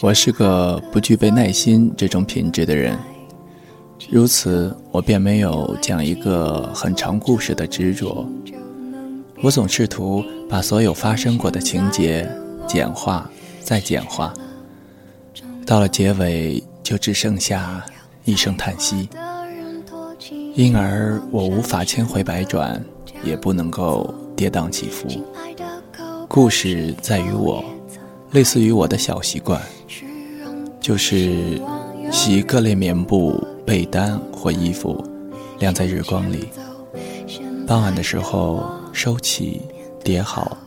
我是个不具备耐心这种品质的人，如此，我便没有讲一个很长故事的执着。我总试图把所有发生过的情节简化再简化，到了结尾就只剩下一声叹息。因而我无法千回百转，也不能够跌宕起伏。故事在于我，类似于我的小习惯。就是洗各类棉布、被单或衣服，晾在日光里。傍晚的时候收起、叠好，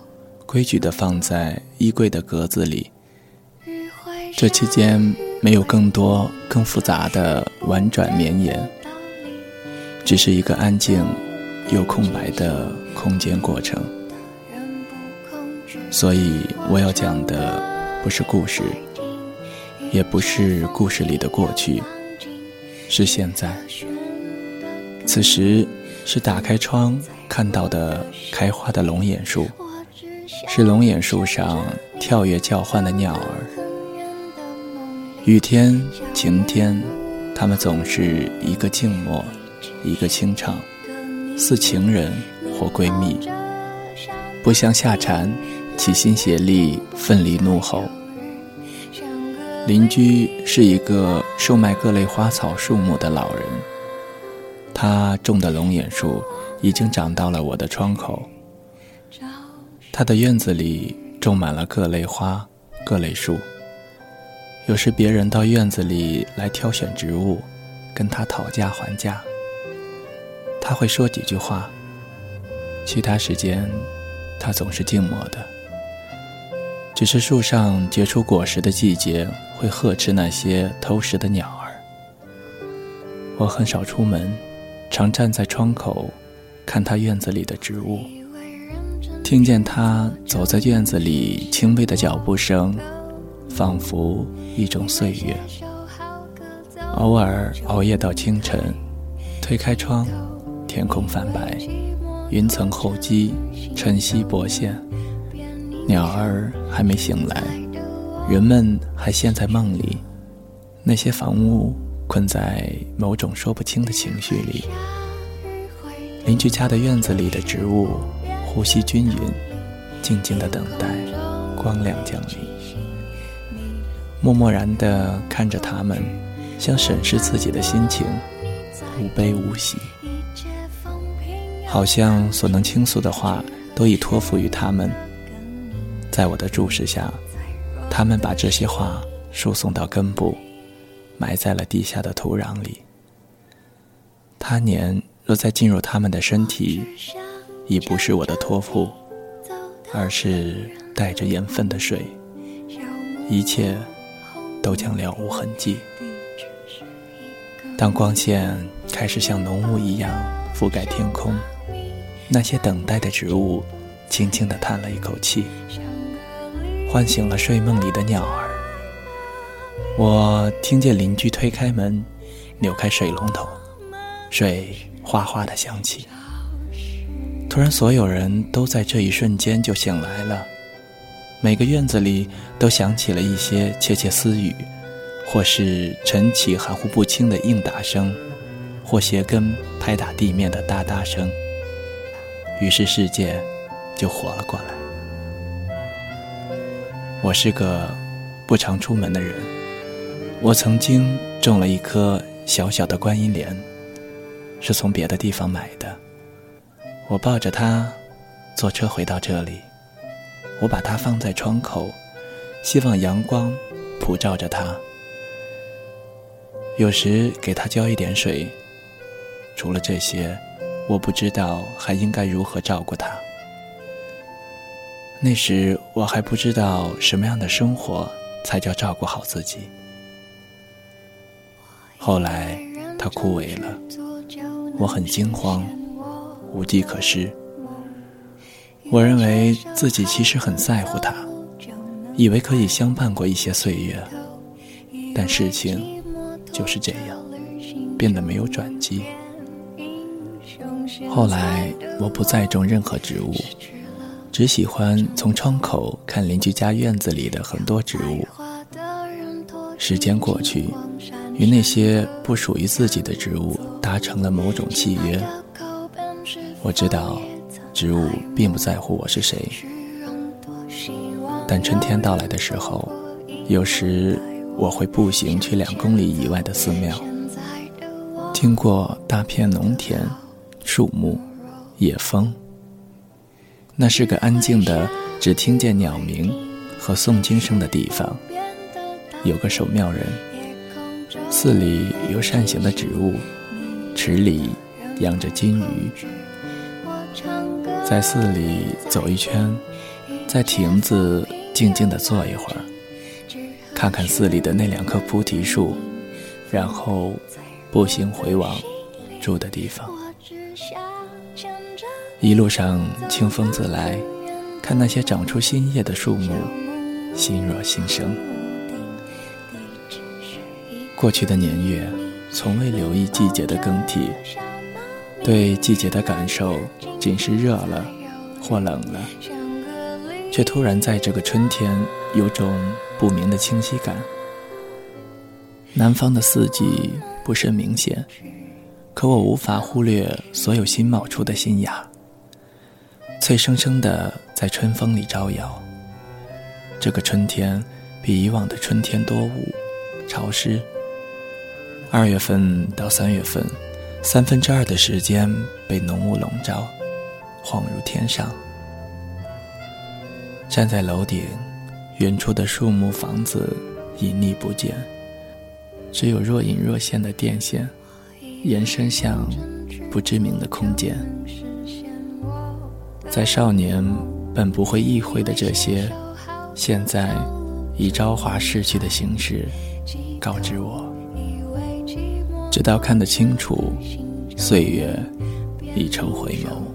规矩地放在衣柜的格子里。这期间没有更多、更复杂的婉转绵延，只是一个安静又空白的空间过程。所以我要讲的不是故事。也不是故事里的过去，是现在。此时是打开窗看到的开花的龙眼树，是龙眼树上跳跃叫唤的鸟儿。雨天、晴天，它们总是一个静默，一个清唱，似情人或闺蜜，不相下缠，齐心协力，奋力怒吼。邻居是一个售卖各类花草树木的老人，他种的龙眼树已经长到了我的窗口。他的院子里种满了各类花、各类树。有时别人到院子里来挑选植物，跟他讨价还价，他会说几句话。其他时间，他总是静默的。只是树上结出果实的季节，会呵斥那些偷食的鸟儿。我很少出门，常站在窗口，看他院子里的植物，听见他走在院子里轻微的脚步声，仿佛一种岁月。偶尔熬夜到清晨，推开窗，天空泛白，云层厚积，晨曦薄现。鸟儿还没醒来，人们还陷在梦里，那些房屋困在某种说不清的情绪里。邻居家的院子里的植物呼吸均匀，静静的等待光亮降临。默默然地看着他们，像审视自己的心情，无悲无喜，好像所能倾诉的话都已托付于他们。在我的注视下，他们把这些话输送到根部，埋在了地下的土壤里。他年若再进入他们的身体，已不是我的托付，而是带着盐分的水，一切都将了无痕迹。当光线开始像浓雾一样覆盖天空，那些等待的植物轻轻地叹了一口气。唤醒了睡梦里的鸟儿。我听见邻居推开门，扭开水龙头，水哗哗的响起。突然，所有人都在这一瞬间就醒来了。每个院子里都响起了一些窃窃私语，或是晨起含糊不清的应答声，或鞋跟拍打地面的哒哒声。于是，世界就活了过来。我是个不常出门的人。我曾经种了一棵小小的观音莲，是从别的地方买的。我抱着它，坐车回到这里。我把它放在窗口，希望阳光普照着它。有时给它浇一点水。除了这些，我不知道还应该如何照顾他。那时我还不知道什么样的生活才叫照顾好自己。后来他枯萎了，我很惊慌，无计可施。我认为自己其实很在乎他，以为可以相伴过一些岁月，但事情就是这样，变得没有转机。后来我不再种任何植物。只喜欢从窗口看邻居家院子里的很多植物。时间过去，与那些不属于自己的植物达成了某种契约。我知道，植物并不在乎我是谁。但春天到来的时候，有时我会步行去两公里以外的寺庙，经过大片农田、树木、野风。那是个安静的，只听见鸟鸣和诵经声的地方。有个守庙人，寺里有扇形的植物，池里养着金鱼。在寺里走一圈，在亭子静静地坐一会儿，看看寺里的那两棵菩提树，然后步行回往住的地方。一路上清风自来，看那些长出新叶的树木，心若新生。过去的年月，从未留意季节的更替，对季节的感受仅是热了或冷了，却突然在这个春天有种不明的清晰感。南方的四季不甚明显，可我无法忽略所有新冒出的新芽。脆生生的在春风里招摇。这个春天比以往的春天多雾、潮湿。二月份到三月份，三分之二的时间被浓雾笼罩，恍如天上。站在楼顶，远处的树木、房子隐匿不见，只有若隐若现的电线，延伸向不知名的空间。在少年本不会意会的这些，现在以朝华逝去的形式告知我，直到看得清楚，岁月已成回眸。